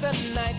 the night.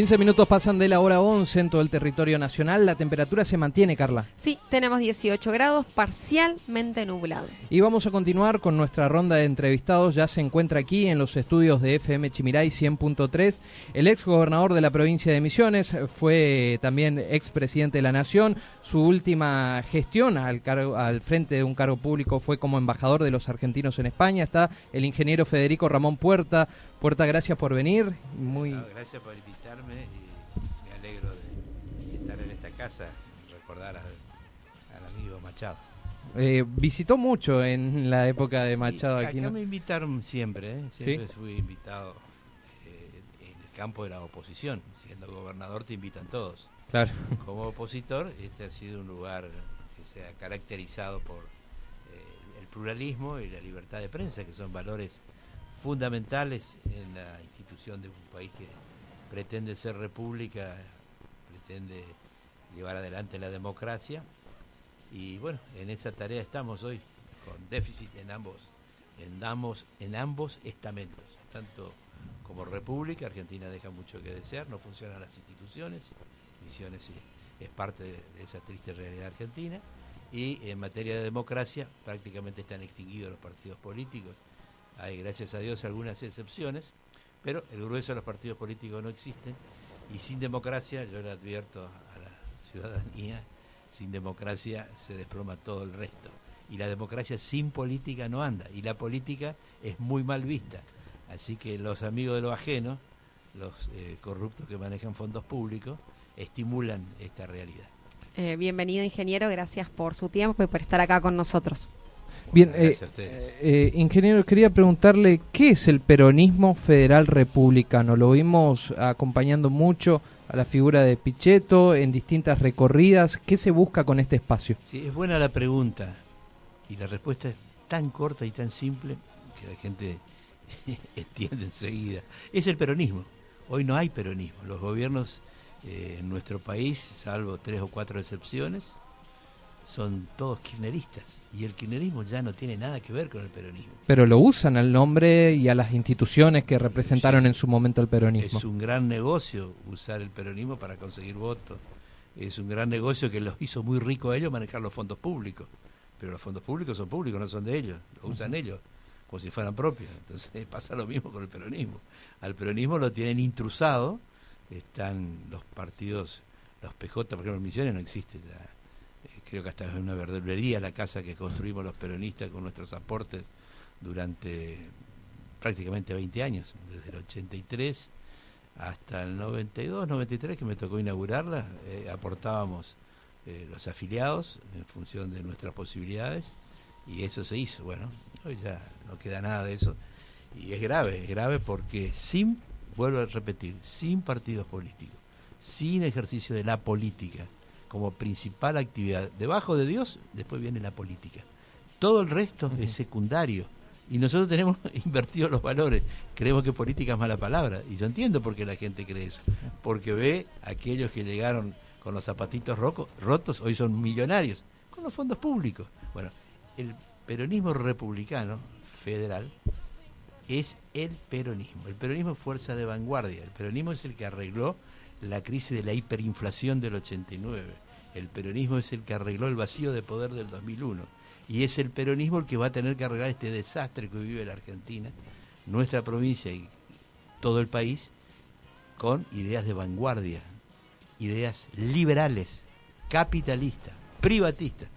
15 minutos pasan de la hora 11 en todo el territorio nacional. La temperatura se mantiene, Carla. Sí, tenemos 18 grados, parcialmente nublado. Y vamos a continuar con nuestra ronda de entrevistados. Ya se encuentra aquí en los estudios de FM Chimiray 100.3 el ex gobernador de la provincia de Misiones, fue también ex presidente de la Nación. Su última gestión al, al frente de un cargo público fue como embajador de los argentinos en España. Está el ingeniero Federico Ramón Puerta. Puerta, gracias por venir. Muy... gracias por invitarme y me alegro de estar en esta casa y recordar al, amigo Machado. Eh, visitó mucho en la época de Machado aquí. Acá me invitaron siempre, ¿eh? siempre fui invitado eh, en el campo de la oposición. Siendo gobernador te invitan todos. Claro. Como opositor, este ha sido un lugar que se ha caracterizado por el pluralismo y la libertad de prensa, que son valores fundamentales en la institución de un país que pretende ser república, pretende llevar adelante la democracia. Y bueno, en esa tarea estamos hoy, con déficit en ambos, en ambos, en ambos estamentos, tanto como república, Argentina deja mucho que desear, no funcionan las instituciones, Misiones es parte de, de esa triste realidad argentina, y en materia de democracia prácticamente están extinguidos los partidos políticos, hay, gracias a Dios, algunas excepciones, pero el grueso de los partidos políticos no existen y sin democracia, yo le advierto a la ciudadanía, sin democracia se desploma todo el resto. Y la democracia sin política no anda, y la política es muy mal vista. Así que los amigos de lo ajeno, los eh, corruptos que manejan fondos públicos, estimulan esta realidad. Eh, bienvenido, ingeniero, gracias por su tiempo y por estar acá con nosotros. Bien, eh, eh, ingeniero, quería preguntarle, ¿qué es el peronismo federal republicano? Lo vimos acompañando mucho a la figura de Pichetto en distintas recorridas. ¿Qué se busca con este espacio? Sí, es buena la pregunta y la respuesta es tan corta y tan simple que la gente entiende enseguida. Es el peronismo. Hoy no hay peronismo. Los gobiernos eh, en nuestro país, salvo tres o cuatro excepciones, son todos kirchneristas y el kirchnerismo ya no tiene nada que ver con el peronismo. Pero lo usan al nombre y a las instituciones que representaron en su momento el peronismo. Es un gran negocio usar el peronismo para conseguir votos. Es un gran negocio que los hizo muy rico a ellos manejar los fondos públicos. Pero los fondos públicos son públicos, no son de ellos, los usan ellos como si fueran propios. Entonces pasa lo mismo con el peronismo. Al peronismo lo tienen intrusado, están los partidos, los PJ, por ejemplo, en Misiones no existe ya creo que hasta es una verdulería la casa que construimos los peronistas con nuestros aportes durante prácticamente 20 años, desde el 83 hasta el 92, 93 que me tocó inaugurarla, eh, aportábamos eh, los afiliados en función de nuestras posibilidades y eso se hizo. Bueno, hoy ya no queda nada de eso y es grave, es grave porque sin, vuelvo a repetir, sin partidos políticos, sin ejercicio de la política, como principal actividad. Debajo de Dios, después viene la política. Todo el resto es secundario. Y nosotros tenemos invertido los valores. Creemos que política es mala palabra. Y yo entiendo por qué la gente cree eso. Porque ve a aquellos que llegaron con los zapatitos rotos, hoy son millonarios, con los fondos públicos. Bueno, el peronismo republicano federal es el peronismo. El peronismo es fuerza de vanguardia. El peronismo es el que arregló la crisis de la hiperinflación del 89. El peronismo es el que arregló el vacío de poder del 2001. Y es el peronismo el que va a tener que arreglar este desastre que vive la Argentina, nuestra provincia y todo el país con ideas de vanguardia, ideas liberales, capitalistas, privatistas.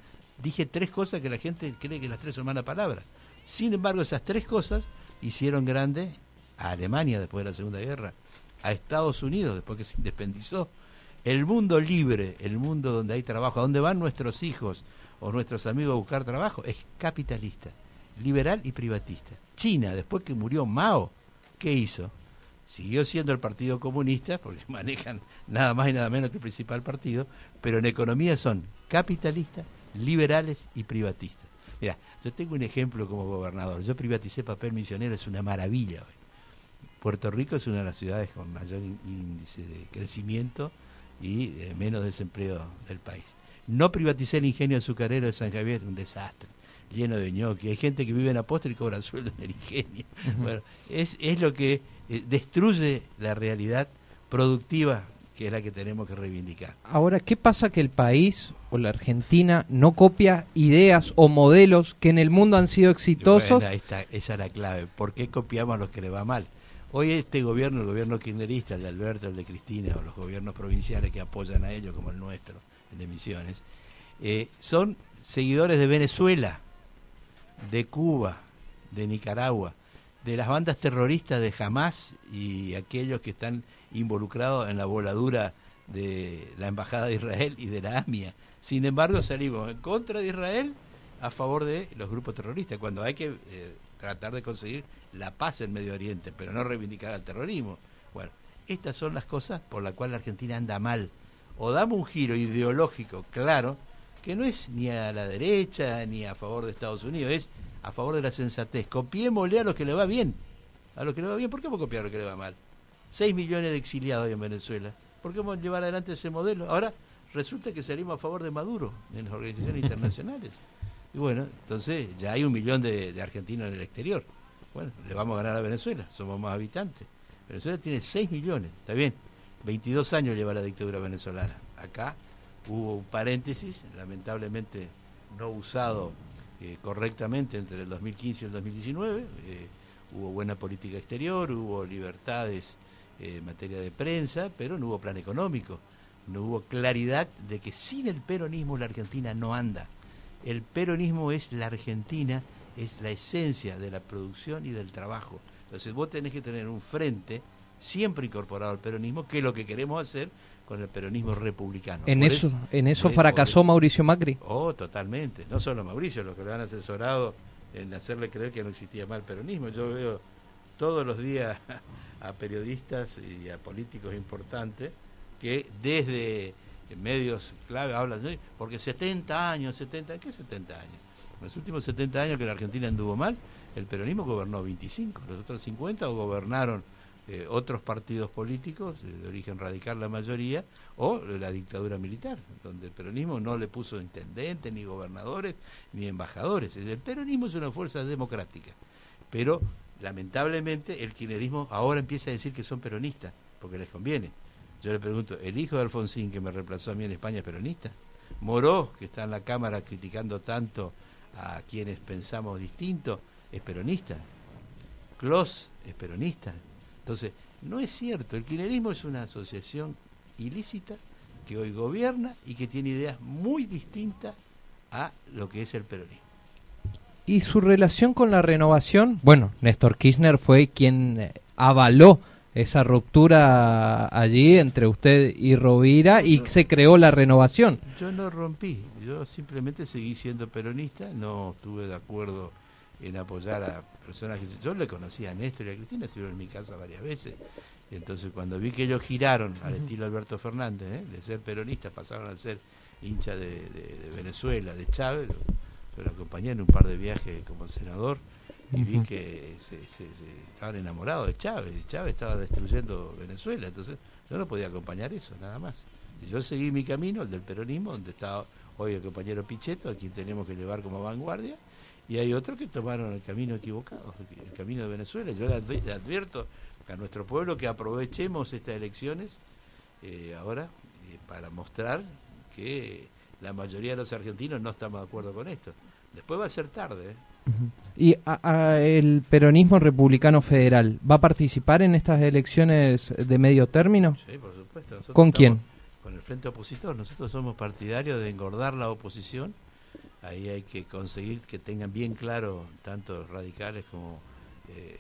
Dije tres cosas que la gente cree que las tres son malas palabras. Sin embargo, esas tres cosas hicieron grande a Alemania después de la Segunda Guerra, a Estados Unidos después que se independizó. El mundo libre, el mundo donde hay trabajo, a donde van nuestros hijos o nuestros amigos a buscar trabajo, es capitalista, liberal y privatista. China, después que murió Mao, ¿qué hizo? Siguió siendo el Partido Comunista, porque manejan nada más y nada menos que el principal partido, pero en economía son capitalistas, liberales y privatistas. Mira, yo tengo un ejemplo como gobernador. Yo privaticé papel misionero, es una maravilla hoy. Puerto Rico es una de las ciudades con mayor índice de crecimiento y eh, menos desempleo del país. No privaticé el ingenio azucarero de San Javier, un desastre, lleno de ñoqui. Hay gente que vive en Apóstol y cobra sueldo en el ingenio. Bueno, es, es lo que eh, destruye la realidad productiva que es la que tenemos que reivindicar. Ahora, ¿qué pasa que el país o la Argentina no copia ideas o modelos que en el mundo han sido exitosos? esa es la clave. ¿Por qué copiamos a los que le va mal? Hoy este gobierno, el gobierno kirchnerista, el de Alberto, el de Cristina, o los gobiernos provinciales que apoyan a ellos, como el nuestro, el de Misiones, eh, son seguidores de Venezuela, de Cuba, de Nicaragua, de las bandas terroristas de Hamas y aquellos que están involucrados en la voladura de la Embajada de Israel y de la AMIA. Sin embargo, salimos en contra de Israel a favor de los grupos terroristas, cuando hay que eh, tratar de conseguir la paz en Medio Oriente, pero no reivindicar al terrorismo. Bueno, estas son las cosas por las cuales la Argentina anda mal. O damos un giro ideológico claro, que no es ni a la derecha ni a favor de Estados Unidos, es a favor de la sensatez. Copiémosle a los que le va bien. A los que le va bien, ¿por qué vamos a copiar a los que le va mal? 6 millones de exiliados en Venezuela. ¿Por qué vamos a llevar adelante ese modelo? Ahora resulta que salimos a favor de Maduro en las organizaciones internacionales. Y bueno, entonces ya hay un millón de, argentinos en el exterior. Bueno, le vamos a ganar a Venezuela, somos más habitantes. Venezuela tiene 6 millones, está bien. 22 años lleva la dictadura venezolana. Acá hubo un paréntesis, lamentablemente no usado eh, correctamente entre el 2015 y el 2019. Eh, hubo buena política exterior, hubo libertades eh, en materia de prensa, pero no hubo plan económico. No hubo claridad de que sin el peronismo la Argentina no anda. El peronismo es la Argentina, es la esencia de la producción y del trabajo. Entonces vos tenés que tener un frente siempre incorporado al peronismo, que es lo que queremos hacer con el peronismo republicano. ¿En eso, en eso fracasó Mauricio Macri? Oh, totalmente. No solo Mauricio, los que lo han asesorado en hacerle creer que no existía mal peronismo. Yo veo todos los días a periodistas y a políticos importantes que desde medios clave hablan, porque 70 años, 70, ¿qué 70 años? En los últimos 70 años que la Argentina anduvo mal, el peronismo gobernó 25, los otros 50 o gobernaron eh, otros partidos políticos, eh, de origen radical la mayoría, o la dictadura militar, donde el peronismo no le puso intendentes, ni gobernadores, ni embajadores. El peronismo es una fuerza democrática, pero lamentablemente el kirchnerismo ahora empieza a decir que son peronistas, porque les conviene. Yo le pregunto, ¿el hijo de Alfonsín que me reemplazó a mí en España es peronista? Moró, que está en la Cámara criticando tanto a quienes pensamos distinto, es peronista. Clos es peronista. Entonces, no es cierto, el kirchnerismo es una asociación ilícita que hoy gobierna y que tiene ideas muy distintas a lo que es el peronismo. ¿Y su relación con la renovación? Bueno, Néstor Kirchner fue quien eh, avaló esa ruptura allí entre usted y Rovira y se creó la renovación. Yo no rompí, yo simplemente seguí siendo peronista, no estuve de acuerdo en apoyar a personas que yo le conocía a Néstor y a Cristina, estuvieron en mi casa varias veces. Entonces cuando vi que ellos giraron al estilo Alberto Fernández, ¿eh? de ser peronistas pasaron a ser hincha de, Venezuela, de Chávez, lo, acompañé en un par de viajes como senador y vi que se, estaban enamorados de Chávez, Chávez estaba destruyendo Venezuela, entonces yo no podía acompañar eso, nada más. Y yo seguí mi camino, el del peronismo, donde está hoy el compañero Pichetto, a quien tenemos que llevar como vanguardia, y hay otros que tomaron el camino equivocado, el camino de Venezuela. Yo le advierto a nuestro pueblo que aprovechemos estas elecciones eh, ahora eh, para mostrar que la mayoría de los argentinos no estamos de acuerdo con esto. Después va a ser tarde. ¿eh? ¿Y el peronismo republicano federal va a participar en estas elecciones de medio término? Sí, por supuesto. ¿Con quién? Con el frente opositor. Nosotros somos partidarios de engordar la oposición. Ahí hay que conseguir que tengan bien claro tanto radicales como eh,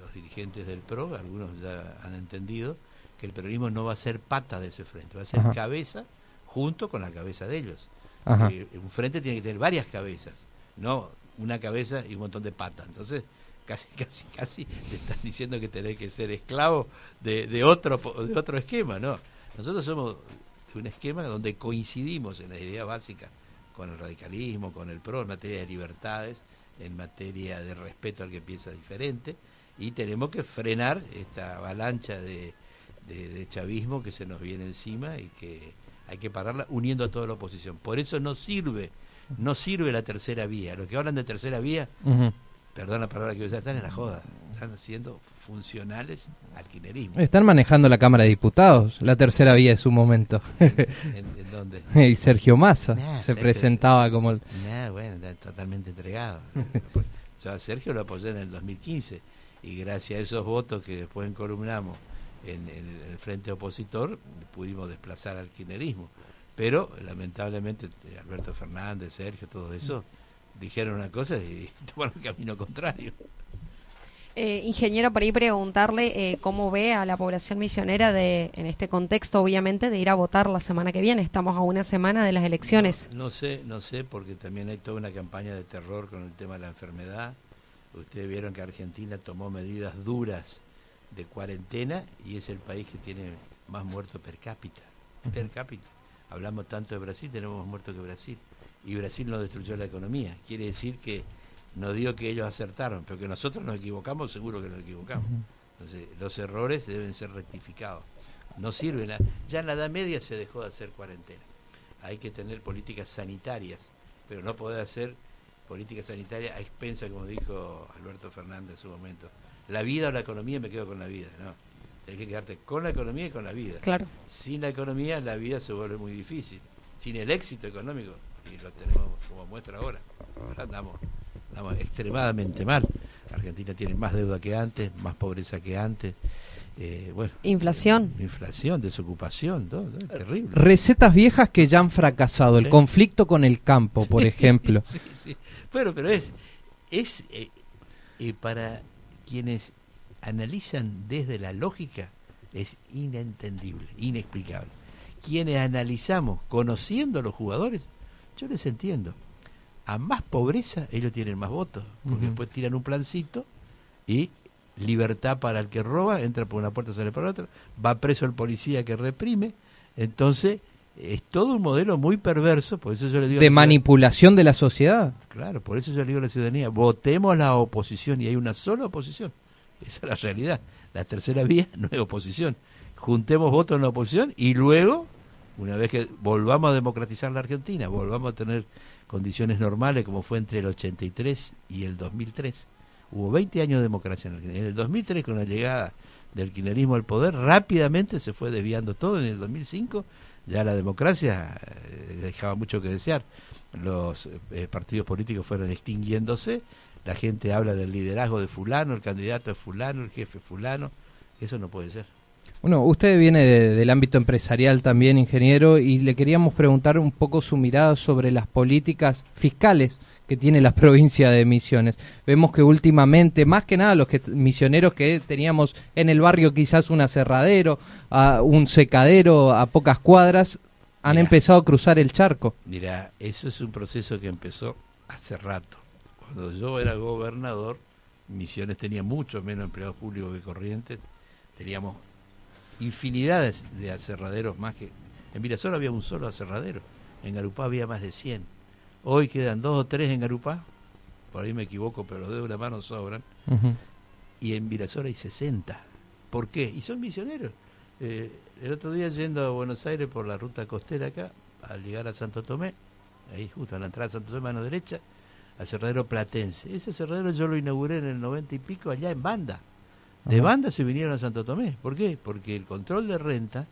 los dirigentes del PRO, algunos ya han entendido, que el peronismo no va a ser pata de ese frente, va a ser cabeza junto con la cabeza de ellos. un frente tiene que tener varias cabezas, no una cabeza y un montón de patas. Entonces, casi, casi, casi te están diciendo que tenés que ser esclavo de, de, otro, de otro esquema, ¿no? Nosotros somos un esquema donde coincidimos en la idea básica con el radicalismo, con el PRO, en materia de libertades, en materia de respeto al que piensa diferente, y tenemos que frenar esta avalancha de chavismo que se nos viene encima y que hay que pararla uniendo a toda la oposición. Por eso no sirve no sirve la tercera vía. Los que hablan de tercera vía, perdón la palabra que a están en la joda. Están siendo funcionales al quinerismo. Están manejando la Cámara de Diputados, la tercera vía de su momento. ¿En, dónde? y Sergio Massa se presentaba como el... bueno, totalmente entregado. Yo a Sergio lo apoyé en el 2015 y gracias a esos votos que después encolumnamos en, en el frente opositor pudimos desplazar al quinerismo pero lamentablemente eh, Alberto Fernández, Sergio, todo eso, dijeron una cosa y tomaron el camino contrario. Eh, ingeniero, por ahí preguntarle eh, cómo ve a la población misionera de, en este contexto, obviamente, de ir a votar la semana que viene. Estamos a una semana de las elecciones. No, sé, no sé, porque también hay toda una campaña de terror con el tema de la enfermedad. Ustedes vieron que Argentina tomó medidas duras de cuarentena y es el país que tiene más muertos per cápita. Per cápita hablamos tanto de Brasil, tenemos más muertos que Brasil. Y Brasil no destruyó la economía. Quiere decir que, no digo que ellos acertaron, pero que nosotros nos equivocamos, seguro que nos equivocamos. Entonces, los errores deben ser rectificados. No sirven. Ya en la Edad Media se dejó de hacer cuarentena. Hay que tener políticas sanitarias, pero no poder hacer políticas sanitarias a expensa, como dijo Alberto Fernández en su momento. La vida o la economía me quedo con la vida, ¿no? Hay que quedarte con la economía y con la vida. Claro. Sin la economía la vida se vuelve muy difícil. Sin el éxito económico, y lo tenemos como muestra ahora, ahora andamos, extremadamente mal. Argentina tiene más deuda que antes, más pobreza que antes. Eh, bueno, inflación. Eh, inflación, desocupación, todo, terrible. Recetas viejas que ya han fracasado, el conflicto con el campo, por ejemplo. Sí, sí. Bueno, pero es, es eh, para quienes analizan desde la lógica es inentendible, inexplicable. Quienes analizamos conociendo a los jugadores, yo les entiendo. A más pobreza, ellos tienen más votos, porque después tiran un plancito y libertad para el que roba, entra por una puerta, sale por otra, va preso el policía que reprime. Entonces, es todo un modelo muy perverso, por eso yo le digo... De manipulación de la sociedad. Claro, por eso yo le digo a la ciudadanía, votemos la oposición y hay una sola oposición. Esa es la realidad. La tercera vía no es oposición. Juntemos votos en la oposición y luego, una vez que volvamos a democratizar la Argentina, volvamos a tener condiciones normales como fue entre el 83 y el 2003. Hubo 20 años de democracia en Argentina. En el 2003, con la llegada del kirchnerismo al poder, rápidamente se fue desviando todo. En el 2005 ya la democracia eh, dejaba mucho que desear. Los eh, partidos políticos fueron extinguiéndose la gente habla del liderazgo de fulano, el candidato de fulano, el jefe fulano. Eso no puede ser. Bueno, usted viene del ámbito empresarial también, ingeniero, y le queríamos preguntar un poco su mirada sobre las políticas fiscales que tiene la provincia de Misiones. Vemos que últimamente, más que nada los que, misioneros que teníamos en el barrio quizás un aserradero, un secadero a pocas cuadras, han empezado a cruzar el charco. Mira, eso es un proceso que empezó hace rato. Cuando yo era gobernador, Misiones tenía mucho menos empleados públicos que Corrientes. Teníamos infinidades de aserraderos más que... En Mirasol había un solo aserradero, en Garupá había más de 100. Hoy quedan dos o tres en Garupá, por ahí me equivoco, pero los dedos de la mano sobran. Y en Mirasol hay 60. ¿Por qué? Y son misioneros. Eh, el otro día yendo a Buenos Aires por la ruta costera acá, al llegar a Santo Tomé, ahí justo a la entrada de Santo Tomé, mano derecha, al cerradero platense. Ese cerradero yo lo inauguré en el noventa y pico allá en Banda. De Banda se vinieron a Santo Tomé. ¿Por qué? Porque el control de renta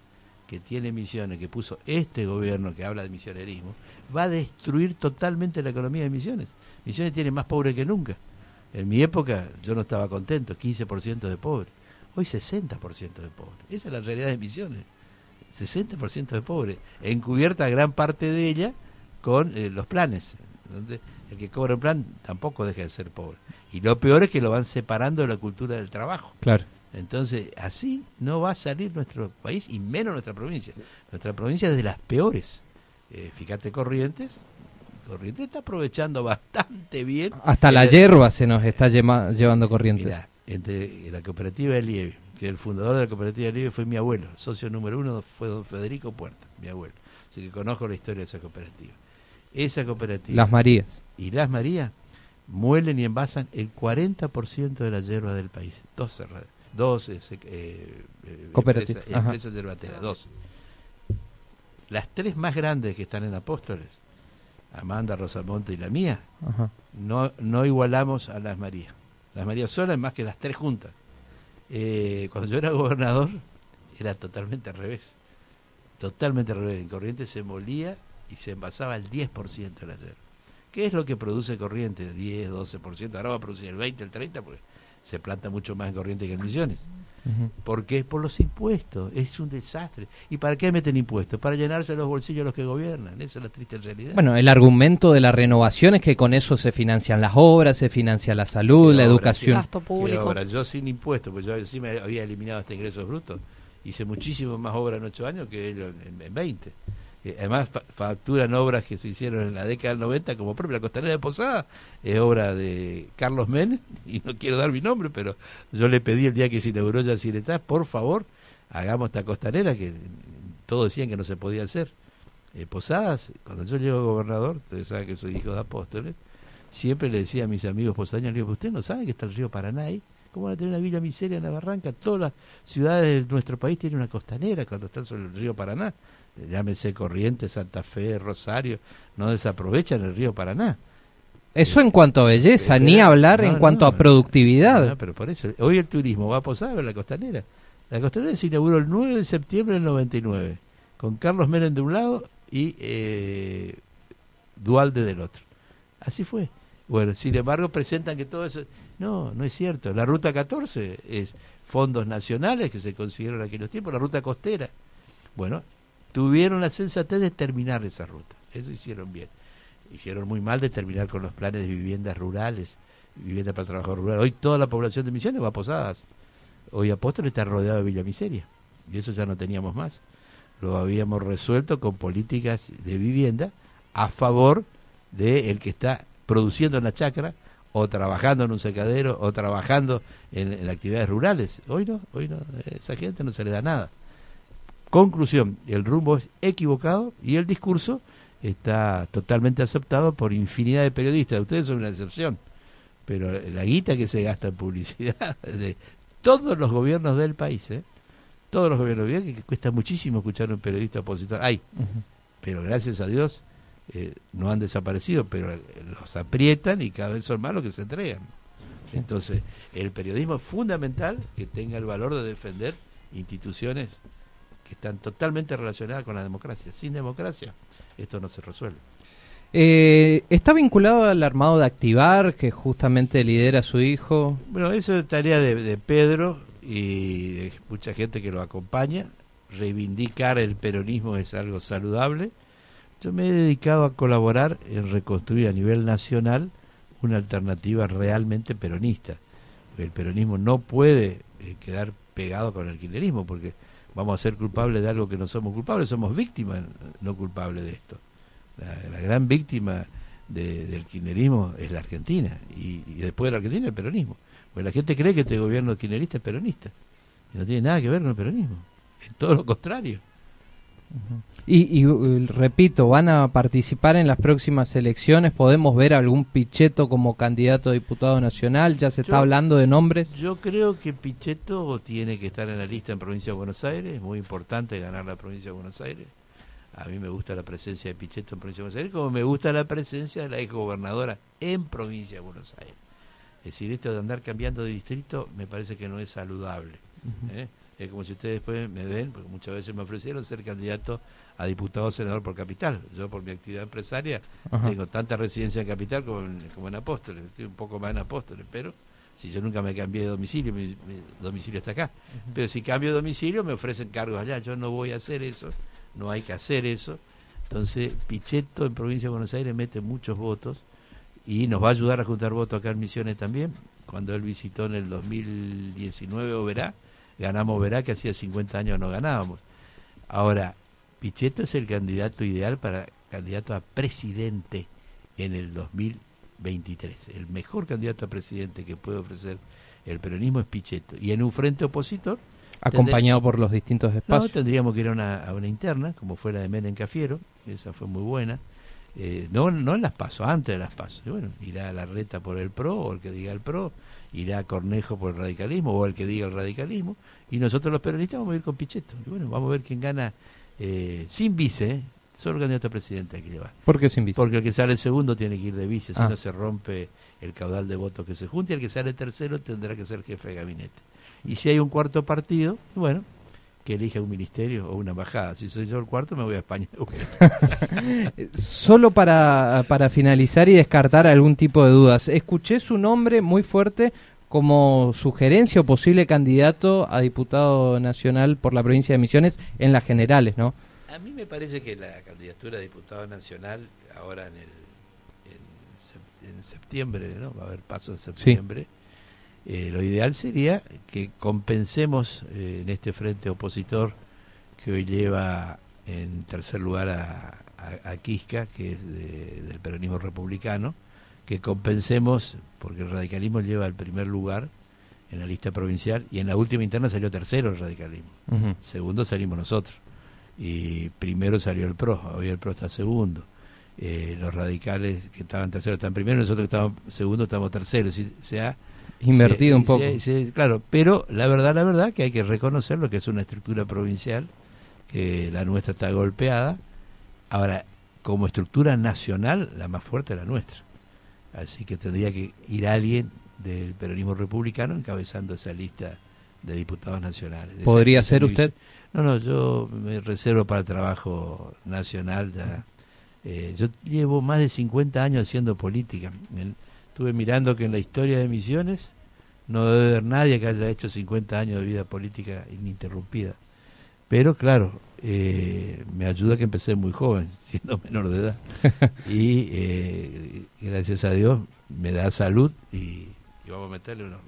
que tiene Misiones, que puso este gobierno que habla de misionerismo, va a destruir totalmente la economía de Misiones. Misiones tiene más pobres que nunca. En mi época yo no estaba contento, 15% de pobres. Hoy 60% de pobres. Esa es la realidad de Misiones. 60% de pobres. Encubierta gran parte de ella con eh, los planes. Donde el que cobra un plan tampoco deja de ser pobre. Y lo peor es que lo van separando de la cultura del trabajo. Claro. Entonces, así no va a salir nuestro país y menos nuestra provincia. Nuestra provincia es de las peores. Eh, fíjate, Corrientes. Corrientes está aprovechando bastante bien. Hasta la hierba se nos está llevando Corrientes. Mirá, entre la cooperativa de Lieve, que el fundador de la cooperativa de Lieve fue mi abuelo. Socio número uno fue don Federico Puerta, mi abuelo. Así que conozco la historia de esa cooperativa. Esa cooperativa. Las Marías. Y Las Marías muelen y envasan el 40% de la hierba del país. Dos cerradas dos eh, eh, empresas, empresas yerbateras. Las tres más grandes que están en Apóstoles, Amanda, Rosamonte y la mía, no no igualamos a las Marías. Las Marías solas más que las tres juntas. Eh, cuando yo era gobernador, era totalmente al revés. Totalmente al revés. En Corrientes se molía y se envasaba el 10% de la yerba. ¿Qué es lo que produce corriente? 10, 12%. Ahora va a producir el 20, el 30, porque se planta mucho más en corriente que en misiones. Uh -huh. Porque es por los impuestos, es un desastre. ¿Y para qué meten impuestos? Para llenarse los bolsillos los que gobiernan, esa es la triste realidad. Bueno, el argumento de la renovación es que con eso se financian las obras, se financia la salud, la obra, educación. Gasto público. Obra? Yo sin impuestos, pues yo encima había eliminado este ingreso bruto, hice muchísimo más obra en 8 años que en 20. Eh, además fa facturan obras que se hicieron en la década del 90, como propia la Costanera de Posada, es obra de Carlos Men, y no quiero dar mi nombre, pero yo le pedí el día que se inauguró Yacyretá, por favor, hagamos esta costanera que todos decían que no se podía hacer. Eh, Posadas, cuando yo llego gobernador, ustedes saben que soy hijo de apóstoles, siempre le decía a mis amigos posadeños, le digo, ¿usted no sabe que está el río Paraná ahí? ¿Cómo van a tener una villa miseria en la barranca? Todas las ciudades de nuestro país tienen una costanera cuando están sobre el río Paraná llámese Corrientes, Santa Fe, Rosario, no desaprovechan el río Paraná. Eso en cuanto a belleza, ni hablar en cuanto a productividad. pero por eso, hoy el turismo va a posar en la costanera. La costanera se inauguró el 9 de septiembre del 99, con Carlos Menem de un lado y eh, Dualde del otro. Así fue. Bueno, sin embargo, presentan que todo eso... No, no es cierto. La Ruta 14 es fondos nacionales que se consiguieron en aquellos tiempos, la Ruta Costera. Bueno, tuvieron la sensatez de terminar esa ruta. Eso hicieron bien. Hicieron muy mal de terminar con los planes de viviendas rurales, viviendas para trabajo rural. Hoy toda la población de Misiones va a Posadas. Hoy Apóstol está rodeado de Villa Miseria. Y eso ya no teníamos más. Lo habíamos resuelto con políticas de vivienda a favor de el que está produciendo en la chacra o trabajando en un secadero o trabajando en, en actividades rurales. Hoy no, hoy no, esa gente no se le da nada. Conclusión, el rumbo es equivocado y el discurso está totalmente aceptado por infinidad de periodistas. Ustedes son una excepción, pero la guita que se gasta en publicidad de todos los gobiernos del país, ¿eh? todos los gobiernos, del que cuesta muchísimo escuchar a un periodista opositor. Hay, pero gracias a Dios eh, no han desaparecido, pero los aprietan y cada vez son más los que se entregan. Entonces, el periodismo es fundamental que tenga el valor de defender instituciones que están totalmente relacionadas con la democracia. Sin democracia esto no se resuelve. Eh, ¿Está vinculado al armado de Activar, que justamente lidera su hijo? Bueno, eso es tarea de, Pedro y de mucha gente que lo acompaña. Reivindicar el peronismo es algo saludable. Yo me he dedicado a colaborar en reconstruir a nivel nacional una alternativa realmente peronista. El peronismo no puede eh, quedar pegado con el kirchnerismo, porque vamos a ser culpables de algo que no somos culpables, somos víctimas no culpables de esto. La, gran víctima del kirchnerismo es la Argentina, y, después de la Argentina el peronismo. Pues la gente cree que este gobierno kirchnerista es peronista, y no tiene nada que ver con el peronismo, es todo lo contrario. Y, y, repito, van a participar en las próximas elecciones. ¿Podemos ver algún Pichetto como candidato a diputado nacional? ¿Ya se está hablando de nombres? Yo creo que Pichetto tiene que estar en la lista en Provincia de Buenos Aires. Es muy importante ganar la Provincia de Buenos Aires. A mí me gusta la presencia de Pichetto en Provincia de Buenos Aires, como me gusta la presencia de la exgobernadora en Provincia de Buenos Aires. Es decir, esto de andar cambiando de distrito me parece que no es saludable. ¿eh? Es como si ustedes después me ven, porque muchas veces me ofrecieron ser candidato a diputado o senador por Capital. Yo por mi actividad empresaria tengo tanta residencia en Capital como en, como en Apóstoles, estoy un poco más en Apóstoles, pero si yo nunca me cambié de domicilio, mi, domicilio está acá. Pero si cambio de domicilio me ofrecen cargos allá, yo no voy a hacer eso, no hay que hacer eso. Entonces, Pichetto en Provincia de Buenos Aires mete muchos votos y nos va a ayudar a juntar votos acá en Misiones también. Cuando él visitó en el 2019 o verá, ganamos Verá, que hacía 50 años no ganábamos. Ahora, Pichetto es el candidato ideal para candidato a presidente en el 2023. El mejor candidato a presidente que puede ofrecer el peronismo es Pichetto. Y en un frente opositor... Acompañado por los distintos espacios. No, tendríamos que ir a una, a una interna, como fue la de Menem Cafiero, esa fue muy buena. Eh, no, no en las pasos, antes de las pasos. bueno, irá a la reta por el PRO, o el que diga el PRO, irá Cornejo por el radicalismo o el que diga el radicalismo, y nosotros los peronistas vamos a ir con Pichetto. Y bueno, vamos a ver quién gana eh, sin vice, ¿eh? solo candidato a presidente que llevar. ¿Por qué sin vice? Porque el que sale segundo tiene que ir de vice, si ah. no se rompe el caudal de votos que se junte, y el que sale tercero tendrá que ser jefe de gabinete. Y si hay un cuarto partido, bueno, que elija un ministerio o una embajada. Si soy yo el cuarto, me voy a España. Solo para, para finalizar y descartar algún tipo de dudas, escuché su nombre muy fuerte como sugerencia o posible candidato a diputado nacional por la provincia de Misiones en las generales, ¿no? A mí me parece que la candidatura a diputado nacional ahora en el en, septiembre, ¿no? Va a haber paso en septiembre. Eh, lo ideal sería que compensemos eh, en este frente opositor que hoy lleva en tercer lugar a, a, Quisca, que es del peronismo republicano, que compensemos, porque el radicalismo lleva el primer lugar en la lista provincial y en la última interna salió tercero el radicalismo. Segundo salimos nosotros. Y primero salió el PRO, hoy el PRO está segundo. Eh, los radicales que estaban terceros están primero, nosotros que estamos segundo estamos terceros. O sea, invertido un poco. claro, pero la verdad, la verdad que hay que reconocer lo que es una estructura provincial, que la nuestra está golpeada. Ahora, como estructura nacional, la más fuerte es la nuestra. Así que tendría que ir alguien del peronismo republicano encabezando esa lista de diputados nacionales. ¿Podría ser usted? No, no, yo me reservo para el trabajo nacional. Ya. Eh, yo llevo más de 50 años haciendo política. Estuve mirando que en la historia de Misiones no debe haber nadie que haya hecho 50 años de vida política ininterrumpida. Pero claro, eh, me ayuda que empecé muy joven, siendo menor de edad. y eh, gracias a Dios me da salud y, vamos a meterle unos,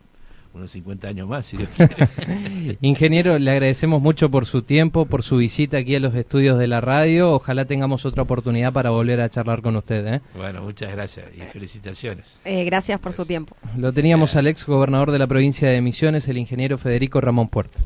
unos 50 años más, si Dios quiere. Ingeniero, le agradecemos mucho por su tiempo, por su visita aquí a los estudios de la radio. Ojalá tengamos otra oportunidad para volver a charlar con usted. ¿eh? Bueno, muchas gracias y felicitaciones. gracias por su tiempo. Lo teníamos al ex gobernador de la provincia de Misiones, el ingeniero Federico Ramón Puerto.